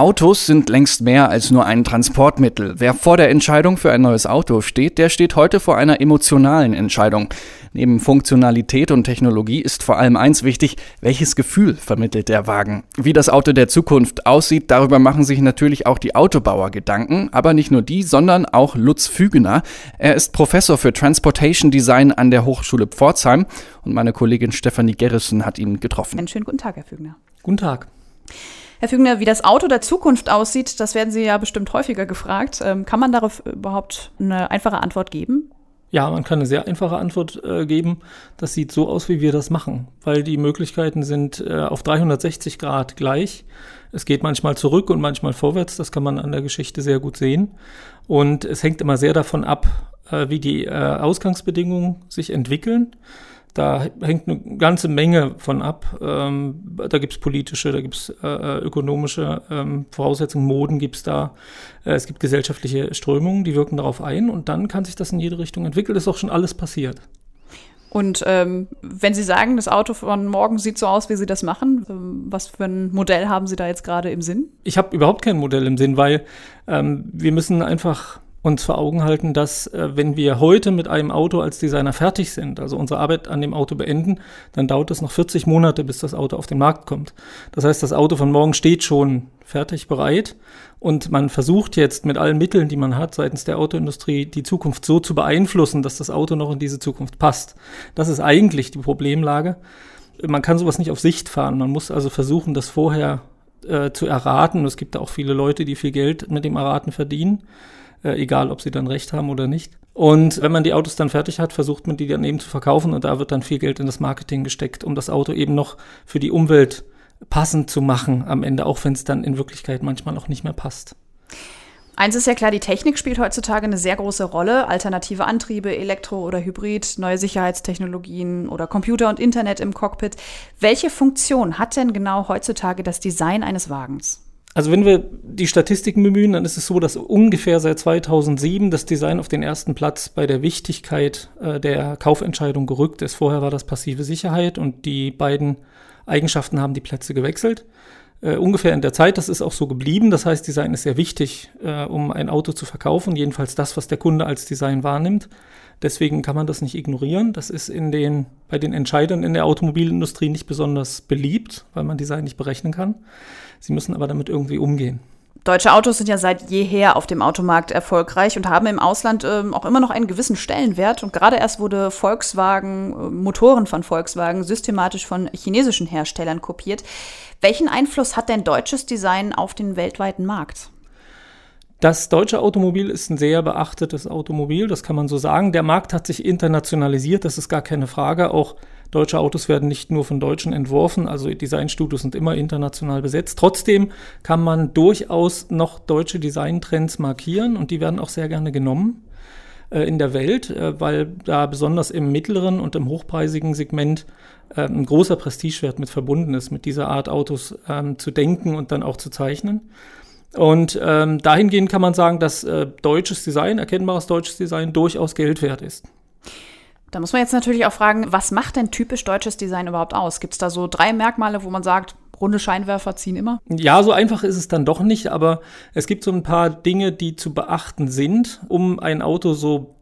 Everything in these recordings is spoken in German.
Autos sind längst mehr als nur ein Transportmittel. Wer vor der Entscheidung für ein neues Auto steht, der steht heute vor einer emotionalen Entscheidung. Neben Funktionalität und Technologie ist vor allem eins wichtig, welches Gefühl vermittelt der Wagen. Wie das Auto der Zukunft aussieht, darüber machen sich natürlich auch die Autobauer Gedanken, aber nicht nur die, sondern auch Lutz Fügener. Er ist Professor für Transportation Design an der Hochschule Pforzheim und meine Kollegin Stefanie Gerrissen hat ihn getroffen. Einen schönen guten Tag, Herr Fügener. Guten Tag. Herr Fügner, wie das Auto der Zukunft aussieht, das werden Sie ja bestimmt häufiger gefragt. Ähm, kann man darauf überhaupt eine einfache Antwort geben? Ja, man kann eine sehr einfache Antwort äh, geben. Das sieht so aus, wie wir das machen, weil die Möglichkeiten sind äh, auf 360 Grad gleich. Es geht manchmal zurück und manchmal vorwärts. Das kann man an der Geschichte sehr gut sehen. Und es hängt immer sehr davon ab, äh, wie die äh, Ausgangsbedingungen sich entwickeln. Da hängt eine ganze Menge von ab. Ähm, da gibt es politische, da gibt es äh, äh, ökonomische ähm, Voraussetzungen, Moden gibt es da. Äh, es gibt gesellschaftliche Strömungen, die wirken darauf ein und dann kann sich das in jede Richtung entwickeln. Das ist auch schon alles passiert. Und ähm, wenn Sie sagen, das Auto von morgen sieht so aus, wie Sie das machen, ähm, was für ein Modell haben Sie da jetzt gerade im Sinn? Ich habe überhaupt kein Modell im Sinn, weil ähm, wir müssen einfach uns vor Augen halten, dass äh, wenn wir heute mit einem Auto als Designer fertig sind, also unsere Arbeit an dem Auto beenden, dann dauert es noch 40 Monate, bis das Auto auf den Markt kommt. Das heißt, das Auto von morgen steht schon fertig bereit und man versucht jetzt mit allen Mitteln, die man hat seitens der Autoindustrie, die Zukunft so zu beeinflussen, dass das Auto noch in diese Zukunft passt. Das ist eigentlich die Problemlage. Man kann sowas nicht auf Sicht fahren. Man muss also versuchen, das vorher äh, zu erraten. Es gibt da auch viele Leute, die viel Geld mit dem Erraten verdienen äh, egal ob sie dann recht haben oder nicht. Und wenn man die Autos dann fertig hat, versucht man die dann eben zu verkaufen und da wird dann viel Geld in das Marketing gesteckt, um das Auto eben noch für die Umwelt passend zu machen am Ende, auch wenn es dann in Wirklichkeit manchmal auch nicht mehr passt. Eins ist ja klar, die Technik spielt heutzutage eine sehr große Rolle. Alternative Antriebe, Elektro oder Hybrid, neue Sicherheitstechnologien oder Computer und Internet im Cockpit. Welche Funktion hat denn genau heutzutage das Design eines Wagens? Also wenn wir die Statistiken bemühen, dann ist es so, dass ungefähr seit 2007 das Design auf den ersten Platz bei der Wichtigkeit äh, der Kaufentscheidung gerückt ist. Vorher war das passive Sicherheit und die beiden Eigenschaften haben die Plätze gewechselt. Äh, ungefähr in der Zeit, das ist auch so geblieben. Das heißt, Design ist sehr wichtig, äh, um ein Auto zu verkaufen, jedenfalls das, was der Kunde als Design wahrnimmt. Deswegen kann man das nicht ignorieren. Das ist in den, bei den Entscheidern in der Automobilindustrie nicht besonders beliebt, weil man Design nicht berechnen kann. Sie müssen aber damit irgendwie umgehen. Deutsche Autos sind ja seit jeher auf dem Automarkt erfolgreich und haben im Ausland äh, auch immer noch einen gewissen Stellenwert. Und gerade erst wurde Volkswagen, äh, Motoren von Volkswagen systematisch von chinesischen Herstellern kopiert. Welchen Einfluss hat denn deutsches Design auf den weltweiten Markt? Das deutsche Automobil ist ein sehr beachtetes Automobil, das kann man so sagen. Der Markt hat sich internationalisiert, das ist gar keine Frage. Auch deutsche Autos werden nicht nur von Deutschen entworfen, also Designstudios sind immer international besetzt. Trotzdem kann man durchaus noch deutsche Designtrends markieren und die werden auch sehr gerne genommen äh, in der Welt, äh, weil da besonders im mittleren und im hochpreisigen Segment äh, ein großer Prestigewert mit verbunden ist, mit dieser Art Autos ähm, zu denken und dann auch zu zeichnen. Und ähm, dahingehend kann man sagen, dass äh, deutsches Design, erkennbares deutsches Design, durchaus Geld wert ist. Da muss man jetzt natürlich auch fragen, was macht denn typisch deutsches Design überhaupt aus? Gibt es da so drei Merkmale, wo man sagt, runde Scheinwerfer ziehen immer? Ja, so einfach ist es dann doch nicht, aber es gibt so ein paar Dinge, die zu beachten sind, um ein Auto so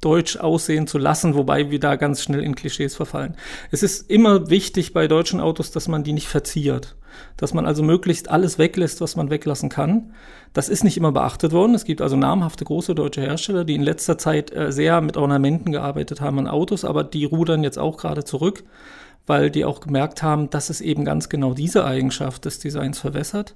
deutsch aussehen zu lassen, wobei wir da ganz schnell in Klischees verfallen. Es ist immer wichtig bei deutschen Autos, dass man die nicht verziert. Dass man also möglichst alles weglässt, was man weglassen kann. Das ist nicht immer beachtet worden. Es gibt also namhafte große deutsche Hersteller, die in letzter Zeit äh, sehr mit Ornamenten gearbeitet haben an Autos, aber die rudern jetzt auch gerade zurück, weil die auch gemerkt haben, dass es eben ganz genau diese Eigenschaft des Designs verwässert.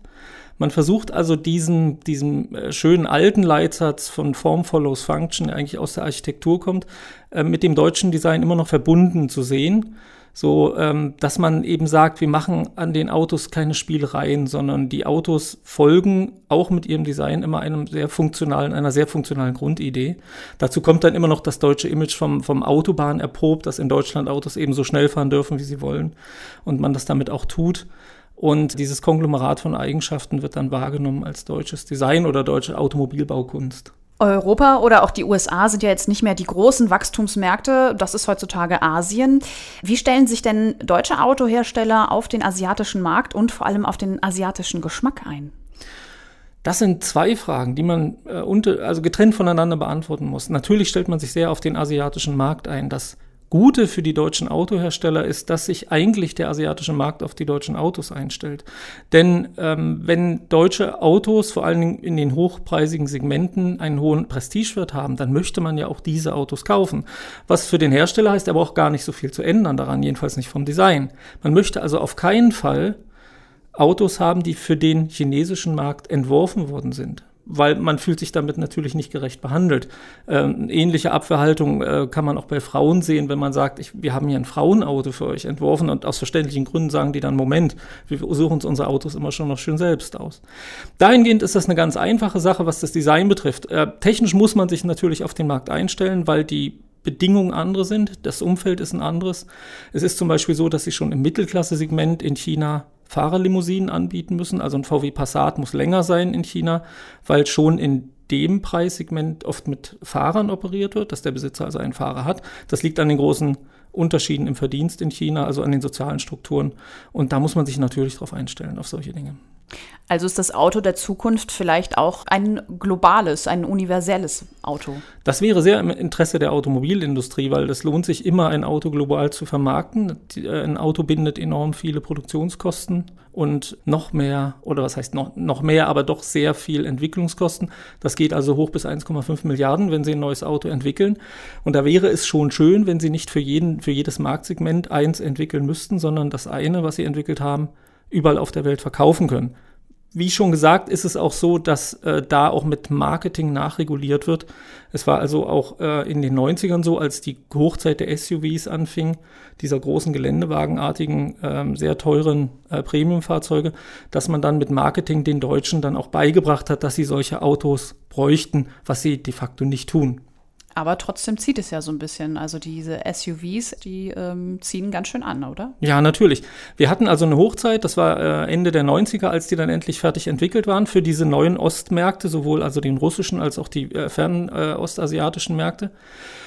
Man versucht also diesen, diesen äh, schönen alten Leitsatz von Form follows Function, der eigentlich aus der Architektur kommt, äh, mit dem deutschen Design immer noch verbunden zu sehen. So, ähm, dass man eben sagt, wir machen an den Autos keine Spielereien, sondern die Autos folgen auch mit ihrem Design immer einem sehr funktionalen, einer sehr funktionalen Grundidee. Dazu kommt dann immer noch das deutsche Image vom, vom Autobahn erprobt, dass in Deutschland Autos eben so schnell fahren dürfen, wie sie wollen und man das damit auch tut. Und dieses Konglomerat von Eigenschaften wird dann wahrgenommen als deutsches Design oder deutsche Automobilbaukunst. Europa oder auch die USA sind ja jetzt nicht mehr die großen Wachstumsmärkte. Das ist heutzutage Asien. Wie stellen sich denn deutsche Autohersteller auf den asiatischen Markt und vor allem auf den asiatischen Geschmack ein? Das sind zwei Fragen, die man äh, unter, also getrennt voneinander beantworten muss. Natürlich stellt man sich sehr auf den asiatischen Markt ein. Das Gute für die deutschen Autohersteller ist, dass sich eigentlich der asiatische Markt auf die deutschen Autos einstellt. Denn ähm, wenn deutsche Autos vor allen Dingen in den hochpreisigen Segmenten einen hohen Prestigewert haben, dann möchte man ja auch diese Autos kaufen. Was für den Hersteller heißt aber auch gar nicht so viel zu ändern daran, jedenfalls nicht vom Design. Man möchte also auf keinen Fall Autos haben, die für den chinesischen Markt entworfen worden sind weil man fühlt sich damit natürlich nicht gerecht behandelt. Ähm, ähnliche Abwehrhaltung äh, kann man auch bei Frauen sehen, wenn man sagt, ich, wir haben hier ein Frauenauto für euch entworfen und aus verständlichen Gründen sagen die dann, Moment, wir suchen uns unsere Autos immer schon noch schön selbst aus. Dahingehend ist das eine ganz einfache Sache, was das Design betrifft. Äh, technisch muss man sich natürlich auf den Markt einstellen, weil die Bedingungen andere sind, das Umfeld ist ein anderes. Es ist zum Beispiel so, dass sie schon im Mittelklasse-Segment in China Fahrerlimousinen anbieten müssen. Also ein VW Passat muss länger sein in China, weil schon in dem Preissegment oft mit Fahrern operiert wird, dass der Besitzer also einen Fahrer hat. Das liegt an den großen Unterschieden im Verdienst in China, also an den sozialen Strukturen. Und da muss man sich natürlich darauf einstellen, auf solche Dinge. Also ist das Auto der Zukunft vielleicht auch ein globales, ein universelles Auto? Das wäre sehr im Interesse der Automobilindustrie, weil es lohnt sich immer, ein Auto global zu vermarkten. Äh, ein Auto bindet enorm viele Produktionskosten und noch mehr, oder was heißt noch, noch mehr, aber doch sehr viel Entwicklungskosten. Das geht also hoch bis 1,5 Milliarden, wenn Sie ein neues Auto entwickeln. Und da wäre es schon schön, wenn Sie nicht für jeden, für jedes Marktsegment eins entwickeln müssten, sondern das eine, was Sie entwickelt haben, überall auf der Welt verkaufen können. Wie schon gesagt, ist es auch so, dass äh, da auch mit Marketing nachreguliert wird. Es war also auch äh, in den 90ern so, als die Hochzeit der SUVs anfing, dieser großen geländewagenartigen, ähm, sehr teuren äh, Premiumfahrzeuge, dass man dann mit Marketing den Deutschen dann auch beigebracht hat, dass sie solche Autos bräuchten, was sie de facto nicht tun. Aber trotzdem zieht es ja so ein bisschen. Also diese SUVs, die ähm, ziehen ganz schön an, oder? Ja, natürlich. Wir hatten also eine Hochzeit, das war äh, Ende der 90er, als die dann endlich fertig entwickelt waren für diese neuen Ostmärkte, sowohl also den russischen als auch die äh, fernen äh, ostasiatischen Märkte.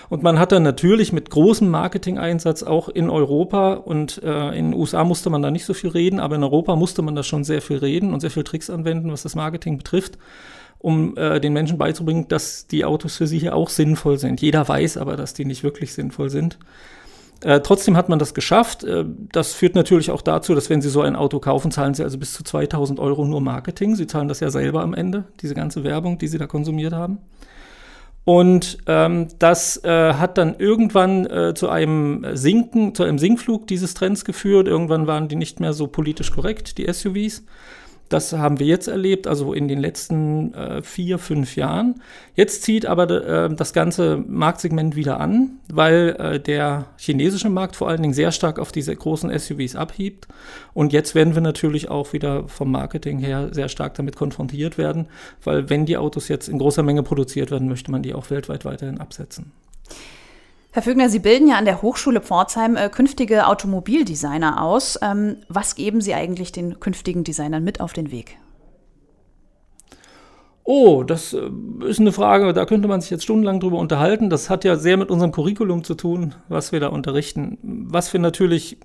Und man hat dann natürlich mit großem Marketing-Einsatz auch in Europa und äh, in den USA musste man da nicht so viel reden, aber in Europa musste man da schon sehr viel reden und sehr viel Tricks anwenden, was das Marketing betrifft um äh, den Menschen beizubringen, dass die Autos für sie hier auch sinnvoll sind. Jeder weiß aber, dass die nicht wirklich sinnvoll sind. Äh, trotzdem hat man das geschafft. Äh, das führt natürlich auch dazu, dass wenn Sie so ein Auto kaufen, zahlen Sie also bis zu 2000 Euro nur Marketing. Sie zahlen das ja selber am Ende, diese ganze Werbung, die Sie da konsumiert haben. Und ähm, das äh, hat dann irgendwann äh, zu einem Sinken, zu einem Sinkflug dieses Trends geführt. Irgendwann waren die nicht mehr so politisch korrekt, die SUVs. Das haben wir jetzt erlebt, also in den letzten äh, vier, fünf Jahren. Jetzt zieht aber äh, das ganze Marktsegment wieder an, weil äh, der chinesische Markt vor allen Dingen sehr stark auf diese großen SUVs abhebt. Und jetzt werden wir natürlich auch wieder vom Marketing her sehr stark damit konfrontiert werden, weil wenn die Autos jetzt in großer Menge produziert werden, möchte man die auch weltweit weiterhin absetzen. Herr Fügner, Sie bilden ja an der Hochschule Pforzheim äh, künftige Automobildesigner aus. Ähm, was geben Sie eigentlich den künftigen Designern mit auf den Weg? Oh, das äh, ist eine Frage, da könnte man sich jetzt stundenlang drüber unterhalten. Das hat ja sehr mit unserem Curriculum zu tun, was wir da unterrichten. Was wir natürlich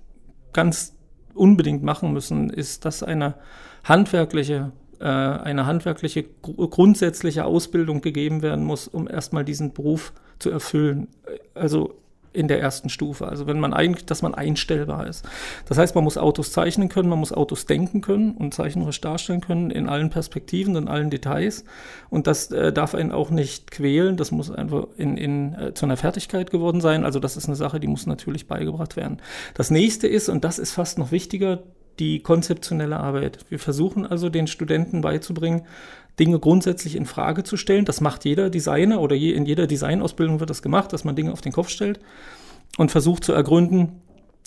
ganz unbedingt machen müssen, ist, dass eine handwerkliche eine handwerkliche grundsätzliche Ausbildung gegeben werden muss, um erstmal diesen Beruf zu erfüllen. Also in der ersten Stufe. Also wenn man eigentlich, dass man einstellbar ist. Das heißt, man muss Autos zeichnen können, man muss Autos denken können und zeichnerisch darstellen können in allen Perspektiven, in allen Details. Und das äh, darf einen auch nicht quälen. Das muss einfach in, in, äh, zu einer Fertigkeit geworden sein. Also das ist eine Sache, die muss natürlich beigebracht werden. Das nächste ist, und das ist fast noch wichtiger, die konzeptionelle Arbeit. Wir versuchen also den Studenten beizubringen, Dinge grundsätzlich in Frage zu stellen. Das macht jeder Designer oder je, in jeder Designausbildung wird das gemacht, dass man Dinge auf den Kopf stellt und versucht zu ergründen,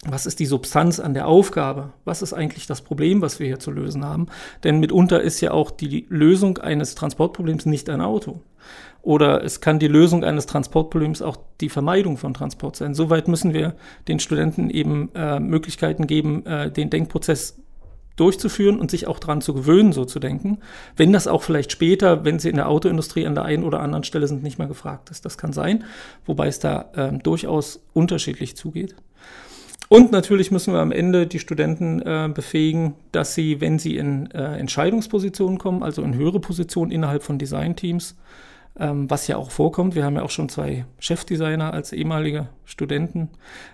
was ist die Substanz an der Aufgabe? Was ist eigentlich das Problem, was wir hier zu lösen haben? Denn mitunter ist ja auch die Lösung eines Transportproblems nicht ein Auto. Oder es kann die Lösung eines Transportproblems auch die Vermeidung von Transport sein. Soweit müssen wir den Studenten eben äh, Möglichkeiten geben, äh, den Denkprozess durchzuführen und sich auch dran zu gewöhnen, so zu denken. Wenn das auch vielleicht später, wenn sie in der Autoindustrie an der einen oder anderen Stelle sind, nicht mehr gefragt ist. Das kann sein, wobei es da ähm, durchaus unterschiedlich zugeht. Und natürlich müssen wir am Ende die Studenten äh, befähigen, dass sie, wenn sie in äh, Entscheidungspositionen kommen, also in höhere Positionen innerhalb von Designteams, ähm, was ja auch vorkommt. Wir haben ja auch schon zwei Chefdesigner als ehemalige Studenten,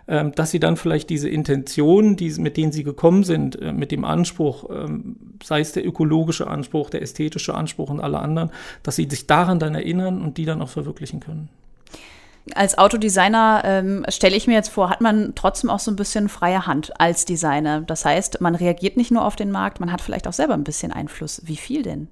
ähm, dass sie dann vielleicht diese Intentionen, die, mit denen sie gekommen sind, äh, mit dem Anspruch, ähm, sei es der ökologische Anspruch, der ästhetische Anspruch und alle anderen, dass sie sich daran dann erinnern und die dann auch verwirklichen können. Als Autodesigner ähm, stelle ich mir jetzt vor, hat man trotzdem auch so ein bisschen freie Hand als Designer. Das heißt, man reagiert nicht nur auf den Markt, man hat vielleicht auch selber ein bisschen Einfluss. Wie viel denn?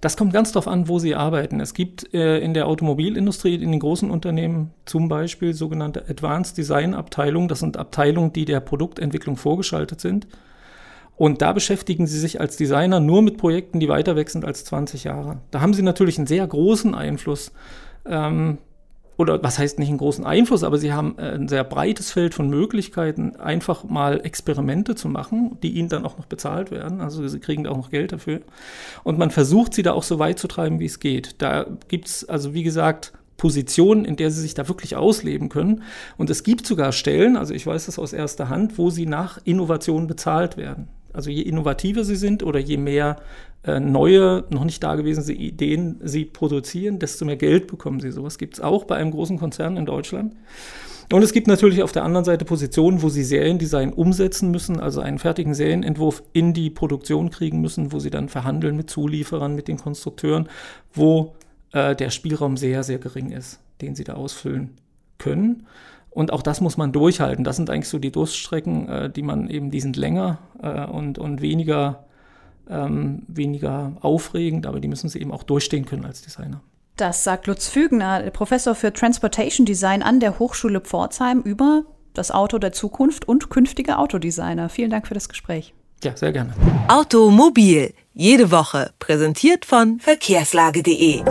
Das kommt ganz darauf an, wo Sie arbeiten. Es gibt äh, in der Automobilindustrie, in den großen Unternehmen zum Beispiel sogenannte Advanced Design Abteilungen. Das sind Abteilungen, die der Produktentwicklung vorgeschaltet sind. Und da beschäftigen Sie sich als Designer nur mit Projekten, die weiter weg sind als 20 Jahre. Da haben Sie natürlich einen sehr großen Einfluss. Ähm, oder was heißt nicht einen großen Einfluss, aber sie haben äh, ein sehr breites Feld von Möglichkeiten, einfach mal Experimente zu machen, die ihnen dann auch noch bezahlt werden. Also sie kriegen da auch noch Geld dafür. Und man versucht sie da auch so weit zu treiben, wie es geht. Da gibt's also wie gesagt Positionen, in der sie sich da wirklich ausleben können. Und es gibt sogar Stellen, also ich weiß das aus erster Hand, wo sie nach Innovation bezahlt werden. Also je innovativer sie sind oder je mehr äh, neue, noch nicht dagewesene Ideen sie produzieren, desto mehr Geld bekommen sie. Sowas gibt es auch bei einem großen Konzern in Deutschland. Und es gibt natürlich auf der anderen Seite Positionen, wo sie Seriendesign umsetzen müssen, also einen fertigen Serienentwurf in die Produktion kriegen müssen, wo sie dann verhandeln mit Zulieferern, mit den Konstrukteuren, wo äh, der Spielraum sehr, sehr gering ist, den sie da ausfüllen können. Und auch das muss man durchhalten. Das sind eigentlich so die Durststrecken, äh, die man eben, die sind länger äh, und, und weniger, ähm, weniger aufregend, aber die müssen sie eben auch durchstehen können als Designer. Das sagt Lutz Fügner, Professor für Transportation Design an der Hochschule Pforzheim über das Auto der Zukunft und künftige Autodesigner. Vielen Dank für das Gespräch. Ja, sehr gerne. Automobil, jede Woche, präsentiert von verkehrslage.de.